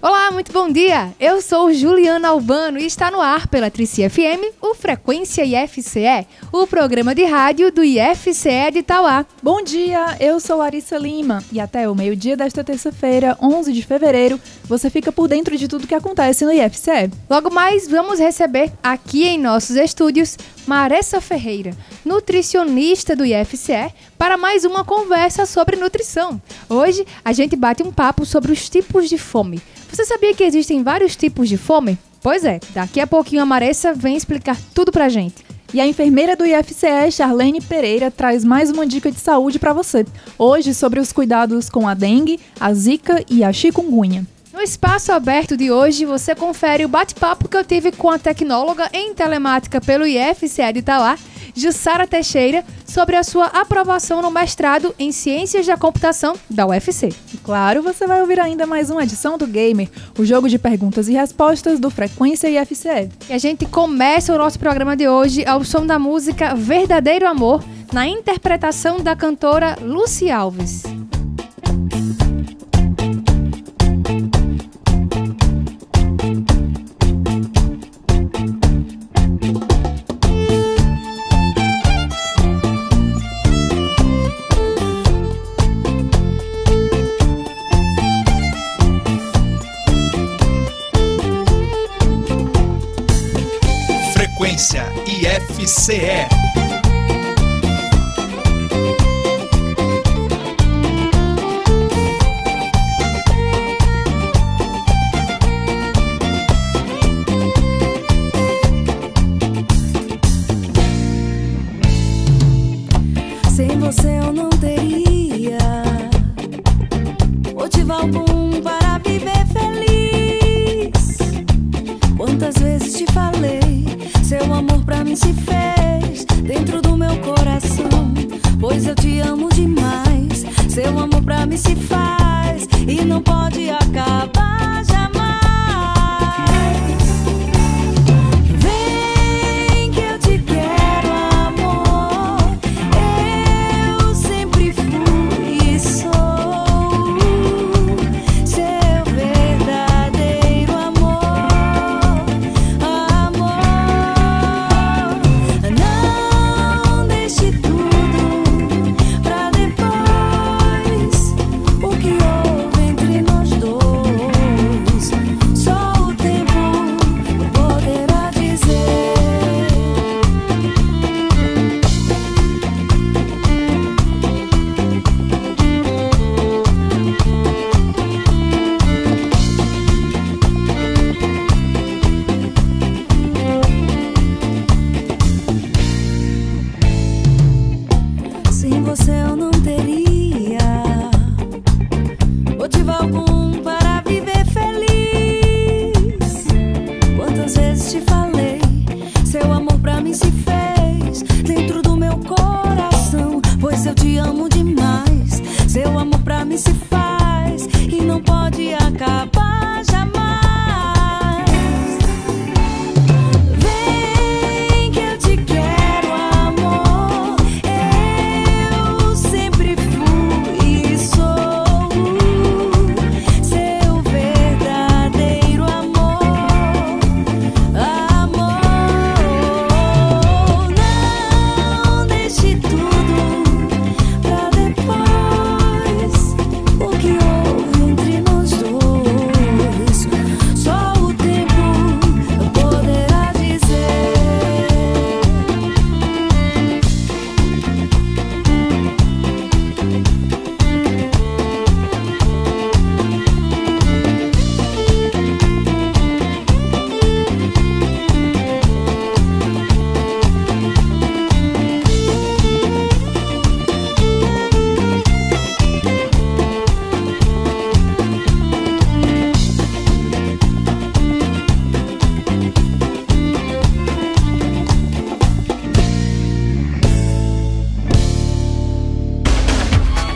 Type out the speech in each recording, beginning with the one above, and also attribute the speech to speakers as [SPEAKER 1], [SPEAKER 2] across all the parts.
[SPEAKER 1] Olá, muito bom dia! Eu sou Juliana Albano e está no ar pela Trici FM o Frequência IFCE, o programa de rádio do IFCE de Itauá.
[SPEAKER 2] Bom dia, eu sou Larissa Lima e até o meio-dia desta terça-feira, 11 de fevereiro, você fica por dentro de tudo que acontece no IFCE.
[SPEAKER 1] Logo mais, vamos receber aqui em nossos estúdios Maressa Ferreira, nutricionista do IFCE, para mais uma conversa sobre nutrição. Hoje a gente bate um papo sobre os tipos de fome. Você sabia que existem vários tipos de fome? Pois é, daqui a pouquinho a Maressa vem explicar tudo pra gente.
[SPEAKER 2] E a enfermeira do IFCE, Charlene Pereira, traz mais uma dica de saúde para você. Hoje sobre os cuidados com a dengue, a zika e a chikungunya.
[SPEAKER 1] No espaço aberto de hoje, você confere o bate-papo que eu tive com a tecnóloga em telemática pelo IFCE de Itauá, Jussara Teixeira, sobre a sua aprovação no mestrado em Ciências da Computação da UFC.
[SPEAKER 2] E claro, você vai ouvir ainda mais uma edição do Gamer, o jogo de perguntas e respostas do Frequência IFCE.
[SPEAKER 1] E a gente começa o nosso programa de hoje ao som da música Verdadeiro Amor, na interpretação da cantora Lucy Alves.
[SPEAKER 3] IFCE.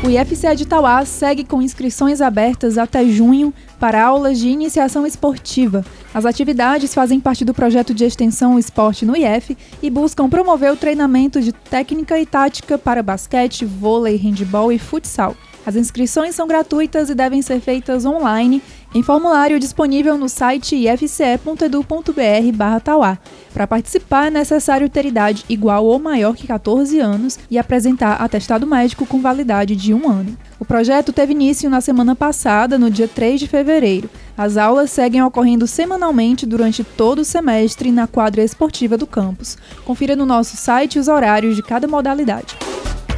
[SPEAKER 4] O
[SPEAKER 2] IFCE de Itauá segue com inscrições abertas até junho para aulas de iniciação esportiva. As atividades fazem parte do projeto de extensão Esporte no IF e buscam promover o treinamento de técnica e tática para basquete, vôlei, handball e futsal. As inscrições são gratuitas e devem ser feitas online em formulário disponível no site ifce.edu.br/tauá. Para participar é necessário ter idade igual ou maior que 14 anos e apresentar atestado médico com validade de um ano. O projeto teve início na semana passada, no dia 3 de fevereiro. As aulas seguem ocorrendo semanalmente durante todo o semestre na quadra esportiva do campus. Confira no nosso site os horários de cada modalidade.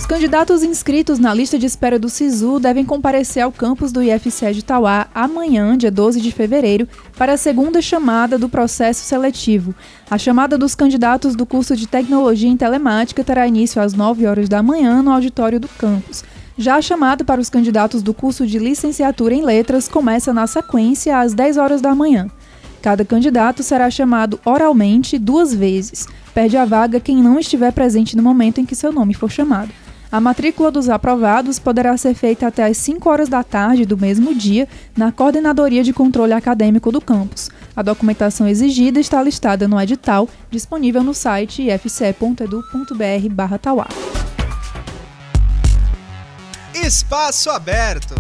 [SPEAKER 2] Os candidatos inscritos na lista de espera do SISU devem comparecer ao campus do IFCE de Tauá amanhã, dia 12 de fevereiro, para a segunda chamada do processo seletivo. A chamada dos candidatos do curso de Tecnologia em Telemática terá início às 9 horas da manhã no auditório do campus. Já a chamada para os candidatos do curso de Licenciatura em Letras começa na sequência às 10 horas da manhã. Cada candidato será chamado oralmente duas vezes. Perde a vaga quem não estiver presente no momento em que seu nome for chamado. A matrícula dos aprovados poderá ser feita até às 5 horas da tarde do mesmo dia na Coordenadoria de Controle Acadêmico do campus. A documentação exigida está listada no edital, disponível no site ifce.edu.br/tauá.
[SPEAKER 3] Espaço aberto.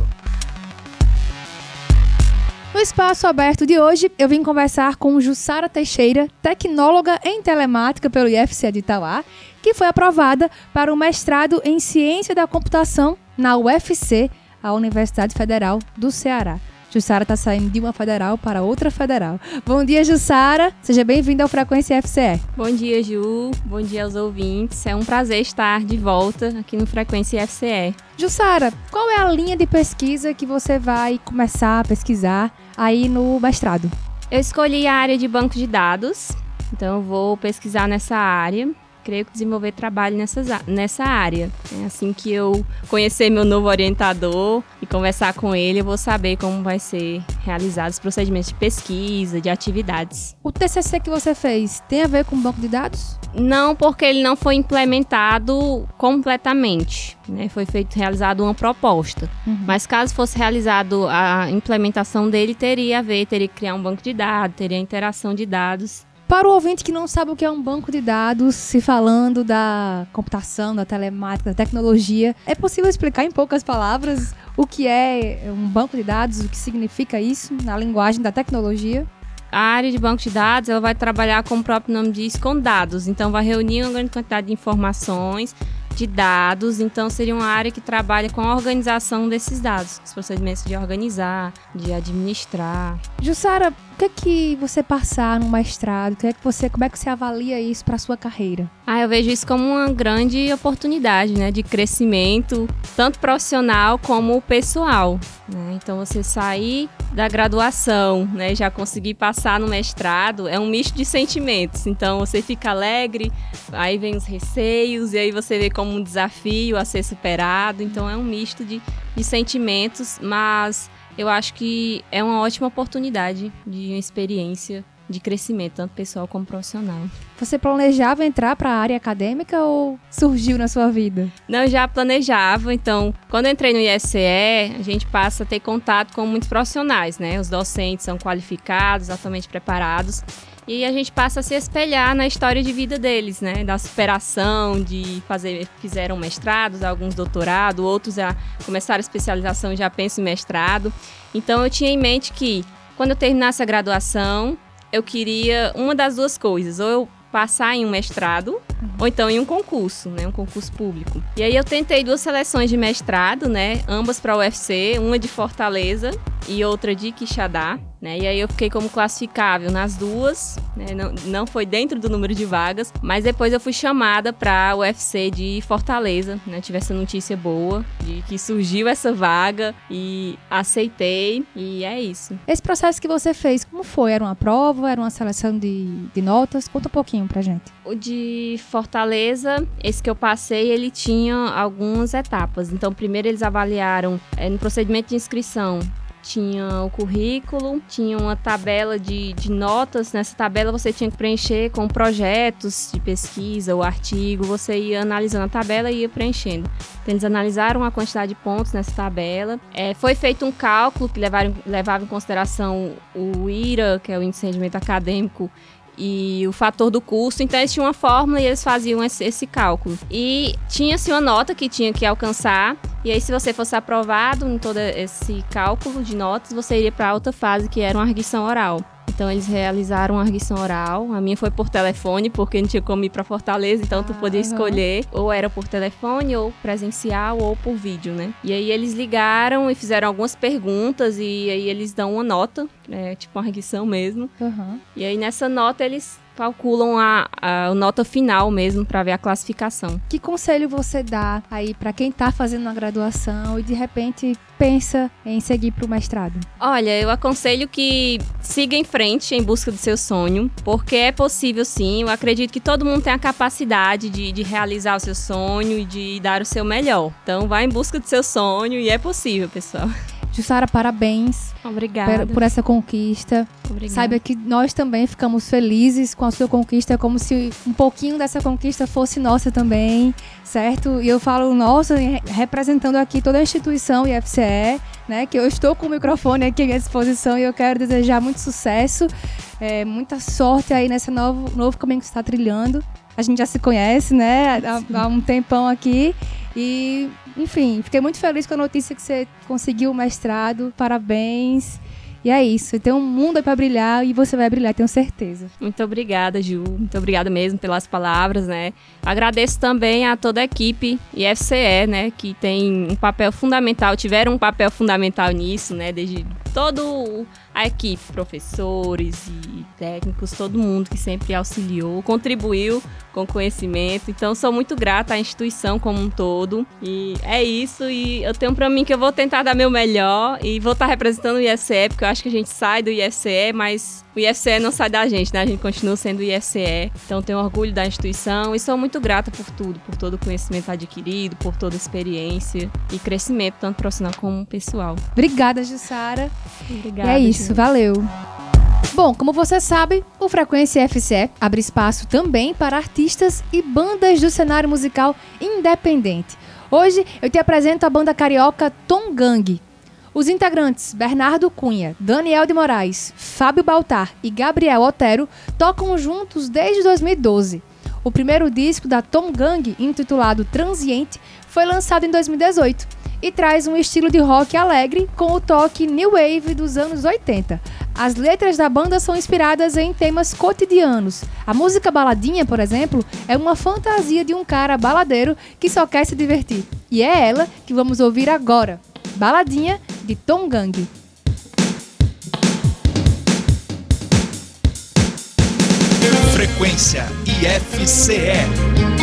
[SPEAKER 1] No espaço aberto de hoje, eu vim conversar com Jussara Teixeira, tecnóloga em telemática pelo IFC de Itauá, que foi aprovada para o mestrado em Ciência da Computação na UFC, a Universidade Federal do Ceará. Jussara está saindo de uma federal para outra federal. Bom dia, Jussara. Seja bem-vinda ao Frequência FCE.
[SPEAKER 5] Bom dia, Ju. Bom dia aos ouvintes. É um prazer estar de volta aqui no Frequência FCE.
[SPEAKER 1] Jussara, qual é a linha de pesquisa que você vai começar a pesquisar aí no mestrado?
[SPEAKER 5] Eu escolhi a área de banco de dados, então eu vou pesquisar nessa área creio que desenvolver trabalho nessas, nessa área. É assim que eu conhecer meu novo orientador e conversar com ele, eu vou saber como vai ser realizados os procedimentos de pesquisa, de atividades.
[SPEAKER 1] O TCC que você fez tem a ver com banco de dados?
[SPEAKER 5] Não, porque ele não foi implementado completamente. Né? Foi feito, realizado uma proposta. Uhum. Mas caso fosse realizado a implementação dele, teria a ver, teria que criar um banco de dados, teria interação de dados.
[SPEAKER 1] Para o ouvinte que não sabe o que é um banco de dados, se falando da computação, da telemática, da tecnologia, é possível explicar em poucas palavras o que é um banco de dados, o que significa isso na linguagem da tecnologia?
[SPEAKER 5] A área de banco de dados ela vai trabalhar, como o próprio nome diz, com dados. Então, vai reunir uma grande quantidade de informações de dados, então seria uma área que trabalha com a organização desses dados, os procedimentos de organizar, de administrar.
[SPEAKER 1] Jussara, o que é que você passar no mestrado? Que é que você, como é que você avalia isso para sua carreira?
[SPEAKER 5] Ah, eu vejo isso como uma grande oportunidade, né, de crescimento, tanto profissional como pessoal. Né? Então, você sair da graduação, né, já conseguir passar no mestrado, é um misto de sentimentos. Então, você fica alegre, aí vem os receios e aí você vê como um desafio a ser superado. Então, é um misto de, de sentimentos, mas eu acho que é uma ótima oportunidade de uma experiência de crescimento, tanto pessoal como profissional.
[SPEAKER 1] Você planejava entrar para a área acadêmica ou surgiu na sua vida?
[SPEAKER 5] Não, eu já planejava. Então, quando eu entrei no ISCE, a gente passa a ter contato com muitos profissionais, né? Os docentes são qualificados, altamente preparados. E a gente passa a se espelhar na história de vida deles, né? Da superação, de fazer, fizeram mestrados, alguns doutorado, outros já começaram a especialização e já pensam em mestrado. Então eu tinha em mente que quando eu terminasse a graduação, eu queria uma das duas coisas, ou eu passar em um mestrado uhum. ou então em um concurso, né, um concurso público. E aí eu tentei duas seleções de mestrado, né, ambas para o UFC, uma de Fortaleza e outra de Quixadá. Né? E aí eu fiquei como classificável nas duas, né? não, não foi dentro do número de vagas, mas depois eu fui chamada para o UFC de Fortaleza, né? Tive essa notícia boa de que surgiu essa vaga e aceitei e é isso.
[SPEAKER 1] Esse processo que você fez, como foi? Era uma prova? Era uma seleção de, de notas? Conta um pouquinho pra gente.
[SPEAKER 5] O de Fortaleza, esse que eu passei, ele tinha algumas etapas. Então, primeiro eles avaliaram é, no procedimento de inscrição tinha o currículo, tinha uma tabela de, de notas. Nessa tabela você tinha que preencher com projetos de pesquisa, o artigo. Você ia analisando a tabela e ia preenchendo. Então, eles analisaram a quantidade de pontos nessa tabela. É, foi feito um cálculo que levaram, levava em consideração o IRA, que é o Índice de Rendimento Acadêmico, e o fator do custo. Então eles tinham uma fórmula e eles faziam esse, esse cálculo. E tinha-se uma nota que tinha que alcançar. E aí, se você fosse aprovado em todo esse cálculo de notas, você iria para a outra fase, que era uma arguição oral. Então eles realizaram uma arguição oral. A minha foi por telefone, porque não tinha como ir para Fortaleza, então tu podia escolher ou era por telefone, ou presencial, ou por vídeo, né? E aí eles ligaram e fizeram algumas perguntas e aí eles dão uma nota, é, tipo uma arguição mesmo.
[SPEAKER 1] Uhum.
[SPEAKER 5] E aí nessa nota eles calculam a, a, nota final mesmo para ver a classificação.
[SPEAKER 1] Que conselho você dá aí para quem tá fazendo uma graduação e de repente pensa em seguir para o mestrado?
[SPEAKER 5] Olha, eu aconselho que siga em frente em busca do seu sonho, porque é possível sim. Eu acredito que todo mundo tem a capacidade de, de realizar o seu sonho e de dar o seu melhor. Então, vá em busca do seu sonho e é possível, pessoal.
[SPEAKER 1] Jussara, parabéns
[SPEAKER 5] Obrigada.
[SPEAKER 1] por, por essa conquista.
[SPEAKER 5] Obrigada.
[SPEAKER 1] Saiba que nós também ficamos felizes com a sua conquista, como se um pouquinho dessa conquista fosse nossa também, certo? E eu falo nossa, re- representando aqui toda a instituição IFCE, né? Que eu estou com o microfone aqui à disposição e eu quero desejar muito sucesso, é, muita sorte aí nesse novo, novo caminho que você está trilhando. A gente já se conhece, né? Há, há um tempão aqui. E, enfim, fiquei muito feliz com a notícia que você conseguiu o mestrado. Parabéns. E é isso. Tem um mundo aí pra brilhar e você vai brilhar, tenho certeza.
[SPEAKER 5] Muito obrigada, Ju. Muito obrigada mesmo pelas palavras, né? Agradeço também a toda a equipe IFCE, né? Que tem um papel fundamental, tiveram um papel fundamental nisso, né? Desde todo a equipe, professores e técnicos, todo mundo que sempre auxiliou, contribuiu com conhecimento. Então, sou muito grata à instituição como um todo. E é isso. E eu tenho pra mim que eu vou tentar dar meu melhor e vou estar representando o IFCE, porque eu acho que a gente sai do IFCE, mas o IFCE não sai da gente, né? A gente continua sendo o IFCE. Então, tenho orgulho da instituição e sou muito grata por tudo, por todo o conhecimento adquirido, por toda a experiência e crescimento, tanto profissional como pessoal.
[SPEAKER 1] Obrigada, Jussara.
[SPEAKER 5] Obrigada.
[SPEAKER 1] e é isso,
[SPEAKER 5] Ju.
[SPEAKER 1] valeu. Bom, como você sabe, o Frequência FCE abre espaço também para artistas e bandas do cenário musical independente. Hoje eu te apresento a banda carioca Tom Gang. Os integrantes Bernardo Cunha, Daniel de Moraes, Fábio Baltar e Gabriel Otero tocam juntos desde 2012. O primeiro disco da Tom Gang, intitulado Transiente, foi lançado em 2018 e traz um estilo de rock alegre com o toque new wave dos anos 80. As letras da banda são inspiradas em temas cotidianos. A música Baladinha, por exemplo, é uma fantasia de um cara baladeiro que só quer se divertir. E é ela que vamos ouvir agora. Baladinha de Tom Gang.
[SPEAKER 6] Frequência IFCE.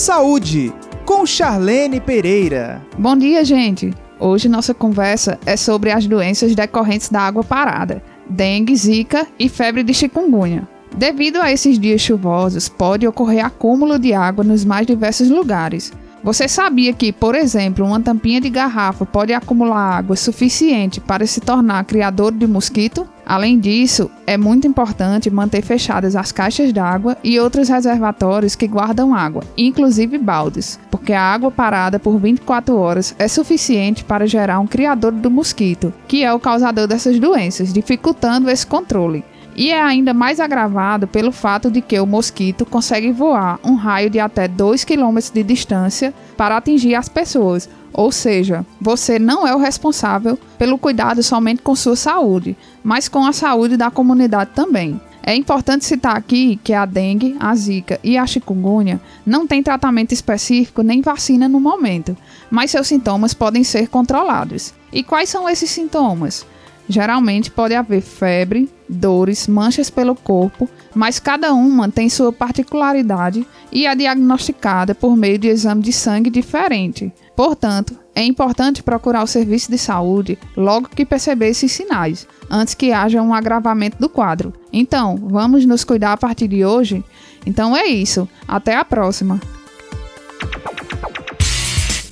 [SPEAKER 3] Saúde, com Charlene Pereira.
[SPEAKER 7] Bom dia, gente! Hoje nossa conversa é sobre as doenças decorrentes da água parada, dengue, zika e febre de chikungunya. Devido a esses dias chuvosos, pode ocorrer acúmulo de água nos mais diversos lugares. Você sabia que, por exemplo, uma tampinha de garrafa pode acumular água suficiente para se tornar criador de mosquito? Além disso, é muito importante manter fechadas as caixas d'água e outros reservatórios que guardam água, inclusive baldes, porque a água parada por 24 horas é suficiente para gerar um criador do mosquito, que é o causador dessas doenças, dificultando esse controle. E é ainda mais agravado pelo fato de que o mosquito consegue voar um raio de até 2 km de distância para atingir as pessoas. Ou seja, você não é o responsável pelo cuidado somente com sua saúde, mas com a saúde da comunidade também. É importante citar aqui que a dengue, a zika e a chikungunya não têm tratamento específico nem vacina no momento, mas seus sintomas podem ser controlados. E quais são esses sintomas? Geralmente pode haver febre, dores, manchas pelo corpo, mas cada uma tem sua particularidade e é diagnosticada por meio de exame de sangue diferente. Portanto, é importante procurar o serviço de saúde logo que perceber esses sinais, antes que haja um agravamento do quadro. Então, vamos nos cuidar a partir de hoje? Então é isso. Até a próxima.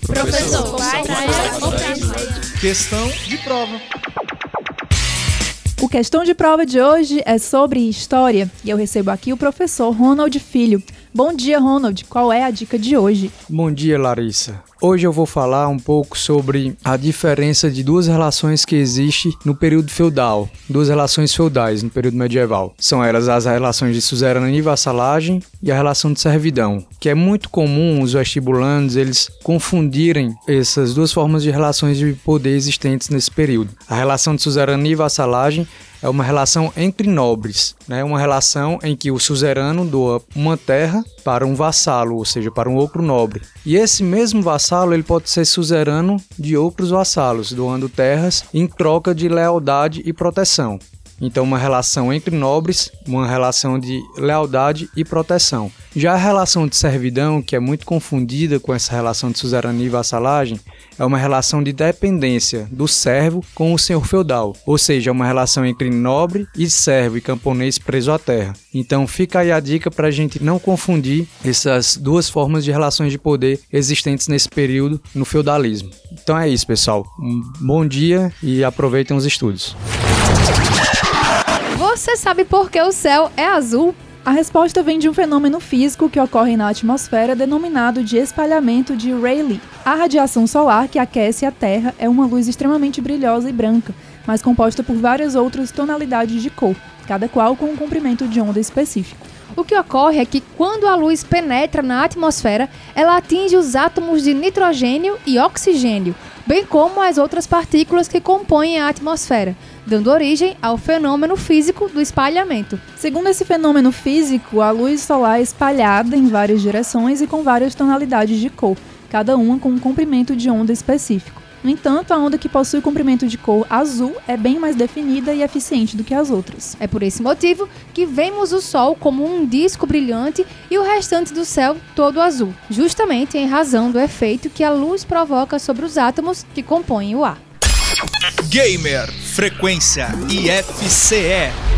[SPEAKER 1] Professor,
[SPEAKER 3] Questão de prova.
[SPEAKER 2] O questão de prova de hoje é sobre história e eu recebo aqui o professor Ronald Filho. Bom dia, Ronald. Qual é a dica de hoje?
[SPEAKER 8] Bom dia, Larissa. Hoje eu vou falar um pouco sobre a diferença de duas relações que existem no período feudal, duas relações feudais no período medieval. São elas as relações de suzerania e vassalagem e a relação de servidão, que é muito comum os vestibulandos eles confundirem essas duas formas de relações de poder existentes nesse período. A relação de suzerania e vassalagem é uma relação entre nobres, né? uma relação em que o suzerano doa uma terra para um vassalo, ou seja, para um outro nobre. E esse mesmo vassalo ele pode ser suzerano de outros vassalos, doando terras em troca de lealdade e proteção. Então, uma relação entre nobres, uma relação de lealdade e proteção. Já a relação de servidão, que é muito confundida com essa relação de suzerania e vassalagem, é uma relação de dependência do servo com o senhor feudal, ou seja, é uma relação entre nobre e servo e camponês preso à terra. Então, fica aí a dica para a gente não confundir essas duas formas de relações de poder existentes nesse período no feudalismo. Então é isso, pessoal. Um bom dia e aproveitem os estudos.
[SPEAKER 1] Você sabe por que o céu é azul?
[SPEAKER 2] A resposta vem de um fenômeno físico que ocorre na atmosfera denominado de espalhamento de Rayleigh. A radiação solar que aquece a Terra é uma luz extremamente brilhosa e branca, mas composta por várias outras tonalidades de cor, cada qual com um comprimento de onda específico.
[SPEAKER 1] O que ocorre é que quando a luz penetra na atmosfera, ela atinge os átomos de nitrogênio e oxigênio, bem como as outras partículas que compõem a atmosfera, dando origem ao fenômeno físico do espalhamento.
[SPEAKER 2] Segundo esse fenômeno físico, a luz solar é espalhada em várias direções e com várias tonalidades de cor, cada uma com um comprimento de onda específico. No entanto, a onda que possui comprimento de cor azul é bem mais definida e eficiente do que as outras.
[SPEAKER 1] É por esse motivo que vemos o Sol como um disco brilhante e o restante do céu todo azul, justamente em razão do efeito que a luz provoca sobre os átomos que compõem o ar.
[SPEAKER 3] Gamer Frequência IFCE.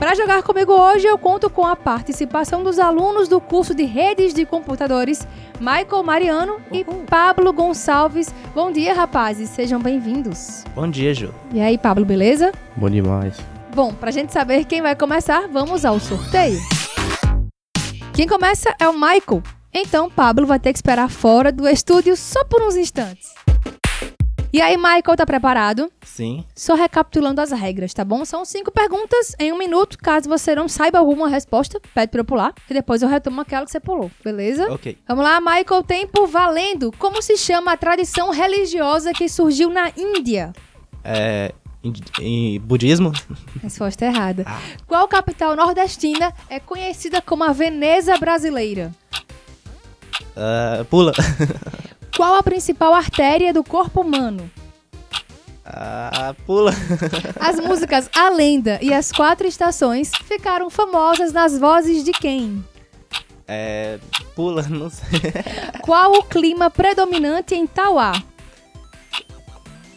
[SPEAKER 1] Para jogar comigo hoje, eu conto com a participação dos alunos do curso de Redes de Computadores, Michael Mariano e Pablo Gonçalves. Bom dia, rapazes, sejam bem-vindos.
[SPEAKER 9] Bom dia, Ju.
[SPEAKER 1] E aí, Pablo, beleza?
[SPEAKER 9] Bom demais.
[SPEAKER 1] Bom, pra gente saber quem vai começar, vamos ao sorteio. Quem começa é o Michael. Então, Pablo vai ter que esperar fora do estúdio só por uns instantes. E aí, Michael, tá preparado?
[SPEAKER 9] Sim.
[SPEAKER 1] Só recapitulando as regras, tá bom? São cinco perguntas em um minuto. Caso você não saiba alguma resposta, pede pra eu pular. E depois eu retomo aquela que você pulou, beleza?
[SPEAKER 9] Ok.
[SPEAKER 1] Vamos lá, Michael, tempo valendo. Como se chama a tradição religiosa que surgiu na Índia?
[SPEAKER 9] É. Em, em budismo?
[SPEAKER 1] Resposta errada. Qual capital nordestina é conhecida como a Veneza brasileira?
[SPEAKER 9] Ah, pula.
[SPEAKER 1] Qual a principal artéria do corpo humano?
[SPEAKER 9] Ah, pula.
[SPEAKER 1] As músicas A Lenda e As Quatro Estações ficaram famosas nas vozes de quem?
[SPEAKER 9] É, pula, não sei.
[SPEAKER 1] Qual o clima predominante em Tauá?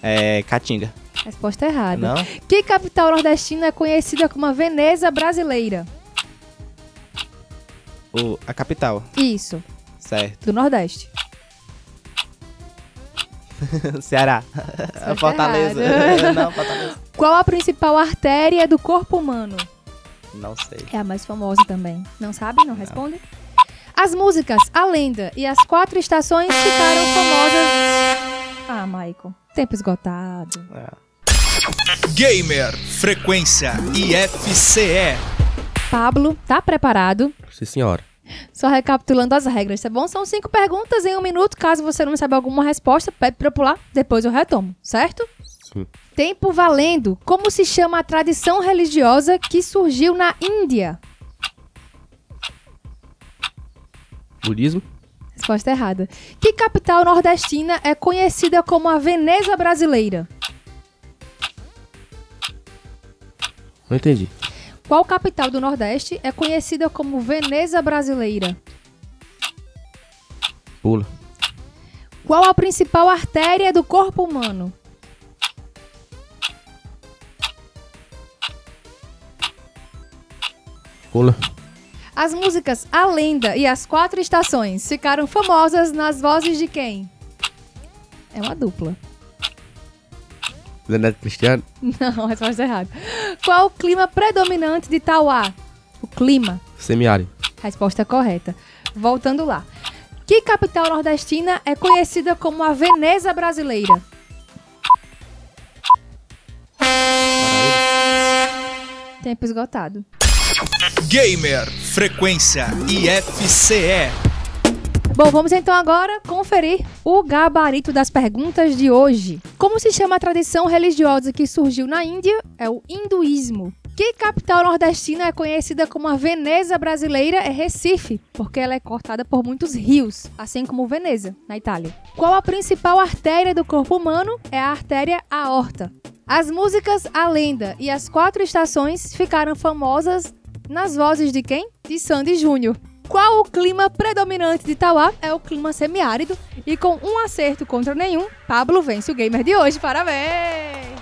[SPEAKER 9] É, Caatinga.
[SPEAKER 1] Resposta errada.
[SPEAKER 9] Não?
[SPEAKER 1] Que capital nordestina é conhecida como a Veneza brasileira?
[SPEAKER 9] O, a capital.
[SPEAKER 1] Isso,
[SPEAKER 9] Certo.
[SPEAKER 1] do Nordeste.
[SPEAKER 9] Ceará. Fortaleza. não, Fortaleza.
[SPEAKER 1] Qual a principal artéria do corpo humano?
[SPEAKER 9] Não sei.
[SPEAKER 1] É a mais famosa também. Não sabe? Não responde? As músicas A Lenda e As Quatro Estações ficaram famosas. Ah, Michael. Tempo esgotado.
[SPEAKER 3] Gamer Frequência IFCE.
[SPEAKER 1] Pablo, tá preparado?
[SPEAKER 10] Sim, senhora.
[SPEAKER 1] Só recapitulando as regras, tá bom? São cinco perguntas em um minuto. Caso você não saiba alguma resposta, pede pra eu pular, depois eu retomo, certo?
[SPEAKER 10] Sim.
[SPEAKER 1] Tempo valendo. Como se chama a tradição religiosa que surgiu na Índia?
[SPEAKER 10] Budismo?
[SPEAKER 1] Resposta errada. Que capital nordestina é conhecida como a Veneza brasileira?
[SPEAKER 10] Não entendi.
[SPEAKER 1] Qual capital do Nordeste é conhecida como Veneza brasileira?
[SPEAKER 10] Pula.
[SPEAKER 1] Qual a principal artéria do corpo humano?
[SPEAKER 10] Pula.
[SPEAKER 1] As músicas A Lenda e As Quatro Estações ficaram famosas nas vozes de quem? É uma dupla.
[SPEAKER 10] Leonardo Cristiano?
[SPEAKER 1] Não, resposta errada. Qual o clima predominante de Tauá? O clima.
[SPEAKER 10] Semiárido.
[SPEAKER 1] Resposta correta. Voltando lá. Que capital nordestina é conhecida como a Veneza brasileira? Tempo esgotado.
[SPEAKER 3] Gamer Frequência IFCE.
[SPEAKER 1] Bom, vamos então agora conferir o gabarito das perguntas de hoje. Como se chama a tradição religiosa que surgiu na Índia? É o hinduísmo. Que capital nordestina é conhecida como a Veneza brasileira? É Recife, porque ela é cortada por muitos rios, assim como Veneza, na Itália. Qual a principal artéria do corpo humano? É a artéria aorta. As músicas A Lenda e As Quatro Estações ficaram famosas nas vozes de quem? De Sandy Júnior. Qual o clima predominante de Itauá? É o clima semiárido. E com um acerto contra nenhum, Pablo vence o gamer de hoje. Parabéns!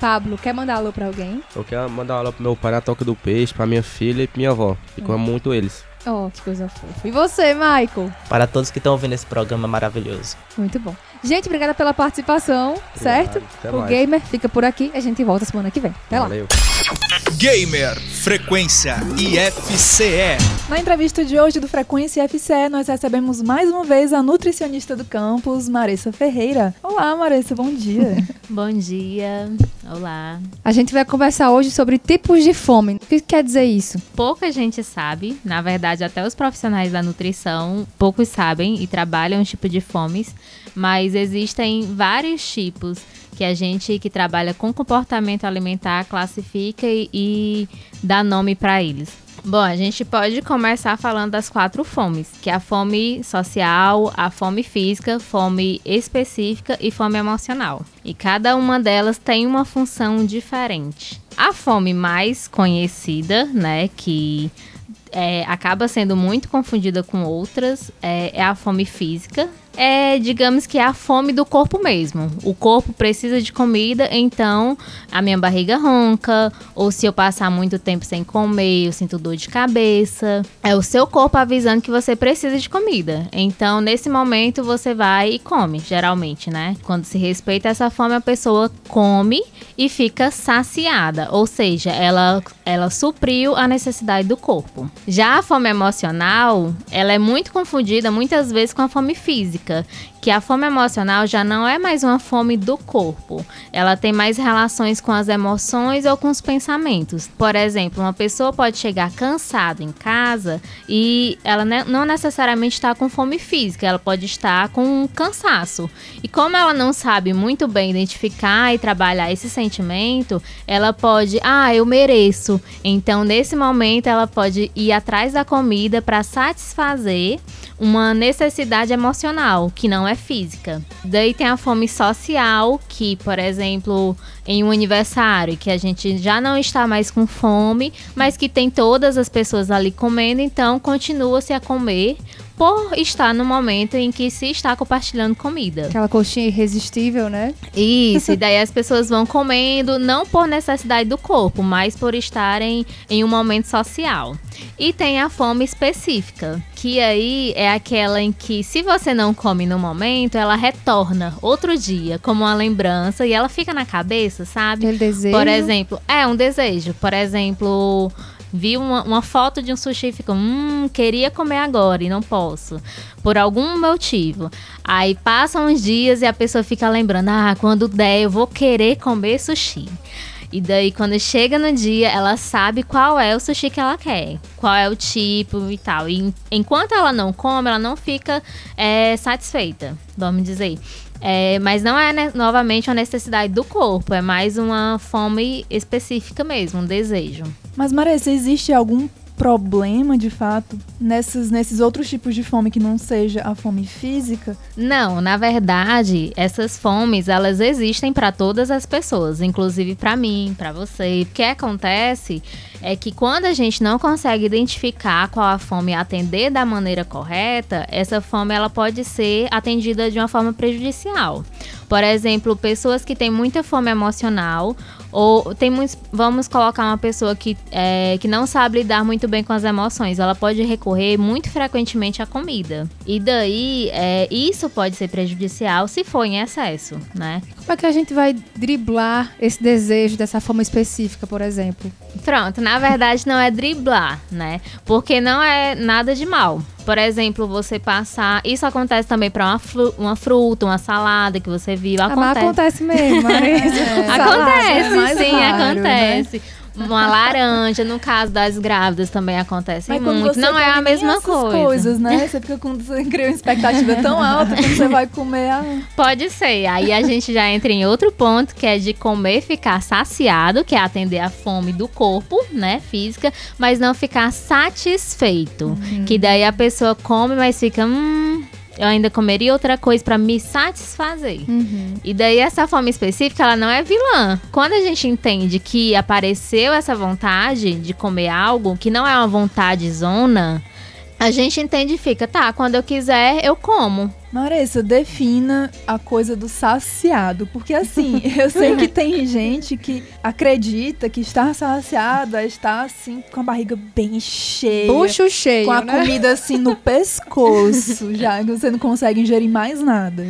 [SPEAKER 1] Pablo, quer mandar alô pra alguém?
[SPEAKER 10] Eu quero mandar alô pro meu pai na Toca do Peixe, pra minha filha e pra minha avó. E eu amo muito eles.
[SPEAKER 1] Oh, que coisa fofa. E você, Michael?
[SPEAKER 9] Para todos que estão ouvindo esse programa maravilhoso.
[SPEAKER 1] Muito bom. Gente, obrigada pela participação, certo?
[SPEAKER 10] Até
[SPEAKER 1] o
[SPEAKER 10] mais.
[SPEAKER 1] gamer fica por aqui. A gente volta semana que vem. Até lá.
[SPEAKER 10] Valeu.
[SPEAKER 3] Gamer Frequência IFCE.
[SPEAKER 2] Na entrevista de hoje do Frequência FCE, nós recebemos mais uma vez a nutricionista do campus, Marissa Ferreira. Olá, Marissa, bom dia.
[SPEAKER 11] Bom dia, olá.
[SPEAKER 1] A gente vai conversar hoje sobre tipos de fome. O que quer dizer isso?
[SPEAKER 11] Pouca gente sabe, na verdade, até os profissionais da nutrição, poucos sabem e trabalham esse tipo de fomes, mas existem vários tipos que a gente que trabalha com comportamento alimentar classifica e, e dá nome para eles. Bom, a gente pode começar falando das quatro fomes, que é a fome social, a fome física, fome específica e fome emocional. E cada uma delas tem uma função diferente. A fome mais conhecida, né, que é, acaba sendo muito confundida com outras, é, é a fome física. É, digamos que é a fome do corpo mesmo. O corpo precisa de comida, então a minha barriga ronca, ou se eu passar muito tempo sem comer, eu sinto dor de cabeça. É o seu corpo avisando que você precisa de comida. Então, nesse momento, você vai e come, geralmente, né? Quando se respeita essa fome, a pessoa come e fica saciada, ou seja, ela, ela supriu a necessidade do corpo. Já a fome emocional, ela é muito confundida muitas vezes com a fome física. Que a fome emocional já não é mais uma fome do corpo. Ela tem mais relações com as emoções ou com os pensamentos. Por exemplo, uma pessoa pode chegar cansada em casa e ela não necessariamente está com fome física, ela pode estar com um cansaço. E como ela não sabe muito bem identificar e trabalhar esse sentimento, ela pode, ah, eu mereço. Então, nesse momento, ela pode ir atrás da comida para satisfazer uma necessidade emocional, que não é física. Daí tem a fome social, que, por exemplo, em um aniversário, que a gente já não está mais com fome, mas que tem todas as pessoas ali comendo, então continua-se a comer por estar no momento em que se está compartilhando comida.
[SPEAKER 1] Aquela coxinha irresistível, né?
[SPEAKER 11] Isso, e daí as pessoas vão comendo não por necessidade do corpo, mas por estarem em um momento social. E tem a fome específica, que aí é aquela em que se você não come no momento, ela retorna outro dia como uma lembrança e ela fica na cabeça, sabe?
[SPEAKER 1] Aquele desejo.
[SPEAKER 11] Por exemplo, é um desejo. Por exemplo, vi uma, uma foto de um sushi e ficou, hum, queria comer agora e não posso. Por algum motivo. Aí passam uns dias e a pessoa fica lembrando, ah, quando der eu vou querer comer sushi. E daí, quando chega no dia, ela sabe qual é o sushi que ela quer, qual é o tipo e tal. E en- enquanto ela não come, ela não fica é, satisfeita, vamos dizer. É, mas não é né, novamente uma necessidade do corpo, é mais uma fome específica mesmo, um desejo.
[SPEAKER 2] Mas, Maressa, existe algum problema, de fato, nessas, nesses outros tipos de fome que não seja a fome física?
[SPEAKER 11] Não, na verdade, essas fomes, elas existem para todas as pessoas, inclusive para mim, para você. O que acontece é que quando a gente não consegue identificar qual a fome atender da maneira correta, essa fome ela pode ser atendida de uma forma prejudicial. Por exemplo, pessoas que têm muita fome emocional ou tem muitos, vamos colocar uma pessoa que, é, que não sabe lidar muito bem com as emoções, ela pode recorrer muito frequentemente à comida. E daí, é, isso pode ser prejudicial se for em excesso, né?
[SPEAKER 1] Como é que a gente vai driblar esse desejo dessa forma específica, por exemplo?
[SPEAKER 11] Pronto, na verdade não é driblar, né? Porque não é nada de mal. Por exemplo, você passar. Isso acontece também para uma, fru- uma fruta, uma salada que você viu.
[SPEAKER 1] Ah, mas acontece mesmo, Marisa.
[SPEAKER 11] Acontece,
[SPEAKER 1] Salada é
[SPEAKER 11] sim,
[SPEAKER 1] raro, né?
[SPEAKER 11] acontece. Uma laranja, no caso das grávidas, também acontece
[SPEAKER 2] Mas
[SPEAKER 11] muito. Não é a mesma coisa.
[SPEAKER 2] coisas, né? Você fica com você cria uma expectativa tão alta quando você vai comer a...
[SPEAKER 11] Pode ser. Aí a gente já entra em outro ponto, que é de comer, ficar saciado, que é atender a fome do corpo, né, física, mas não ficar satisfeito.
[SPEAKER 2] Uhum.
[SPEAKER 11] Que daí a pessoa come, mas fica, hum, eu ainda comeria outra coisa pra me satisfazer.
[SPEAKER 2] Uhum.
[SPEAKER 11] E daí essa fome específica, ela não é vilã. Quando a gente entende que apareceu essa vontade de comer algo que não é uma vontade zona, a gente entende e fica, tá, quando eu quiser, eu como.
[SPEAKER 2] Maressa, defina a coisa do saciado. Porque assim, eu sei que tem gente que acredita que estar saciado é estar assim com a barriga bem cheia.
[SPEAKER 1] Bucho cheio,
[SPEAKER 2] Com a
[SPEAKER 1] né?
[SPEAKER 2] comida assim no pescoço, já que você não consegue ingerir mais nada.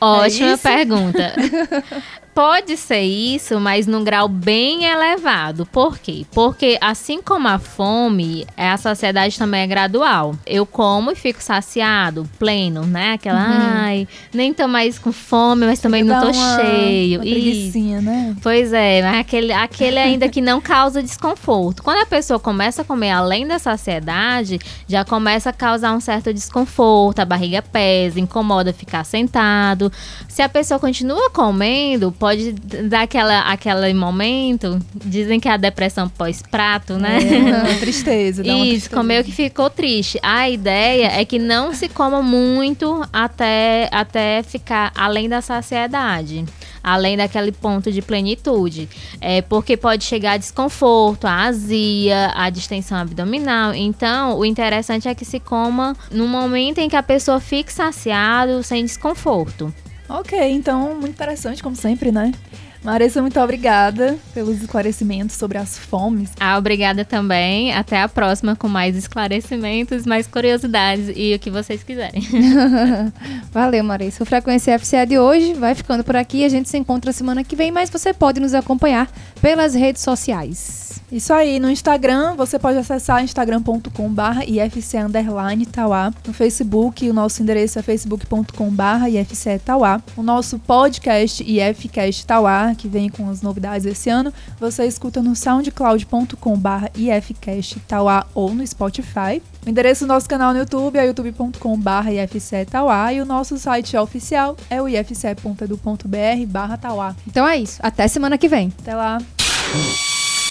[SPEAKER 11] Ótima
[SPEAKER 2] É
[SPEAKER 11] pergunta. Pode ser isso, mas num grau bem elevado. Por quê? Porque assim como a fome, a saciedade também é gradual. Eu como e fico saciado, pleno, né? Aquela, ai, nem tô mais com fome, mas também não tô
[SPEAKER 2] uma-
[SPEAKER 11] cheio.
[SPEAKER 2] Uma
[SPEAKER 11] Isso.
[SPEAKER 2] preguicinha, né?
[SPEAKER 11] Pois é, mas aquele, aquele ainda que não causa desconforto. Quando a pessoa começa a comer além da saciedade, já começa a causar um certo desconforto, a barriga pesa, incomoda ficar sentado. Se a pessoa continua comendo, pode dar aquela, aquele momento, dizem que é a depressão pós-prato, né?
[SPEAKER 2] É, tristeza. Dá
[SPEAKER 11] Isso,
[SPEAKER 2] tristeza.
[SPEAKER 11] comeu que ficou triste. A ideia é que não se coma muito até, até ficar além da saciedade. Além daquele ponto de plenitude. É, porque pode chegar a desconforto, a azia, a distensão abdominal. Então, o interessante é que se coma no momento em que a pessoa fique saciado, sem desconforto.
[SPEAKER 2] Ok, então, muito interessante, como sempre, né? Marissa, muito obrigada pelos esclarecimentos sobre as fomes.
[SPEAKER 11] Ah, obrigada também. Até a próxima com mais esclarecimentos, mais curiosidades e o que vocês quiserem.
[SPEAKER 1] Valeu, Marisa. O Frequência FCA de hoje vai ficando por aqui. A gente se encontra semana que vem, mas você pode nos acompanhar pelas redes sociais.
[SPEAKER 2] Isso aí, no Instagram, você pode acessar instagram.com.br IFC underline Tauá. No Facebook, o nosso endereço é facebook.com.br IFC Tauá. O nosso podcast IFCast Tauá, que vem com as novidades esse ano, você escuta no soundcloud.com.br IFCast Tauá ou no Spotify. O endereço do nosso canal no YouTube é youtube.com.br IFC Tauá e o nosso site oficial é o ifce.edu.br barra Tauá.
[SPEAKER 1] Então é isso. Até semana que vem.
[SPEAKER 2] Até lá.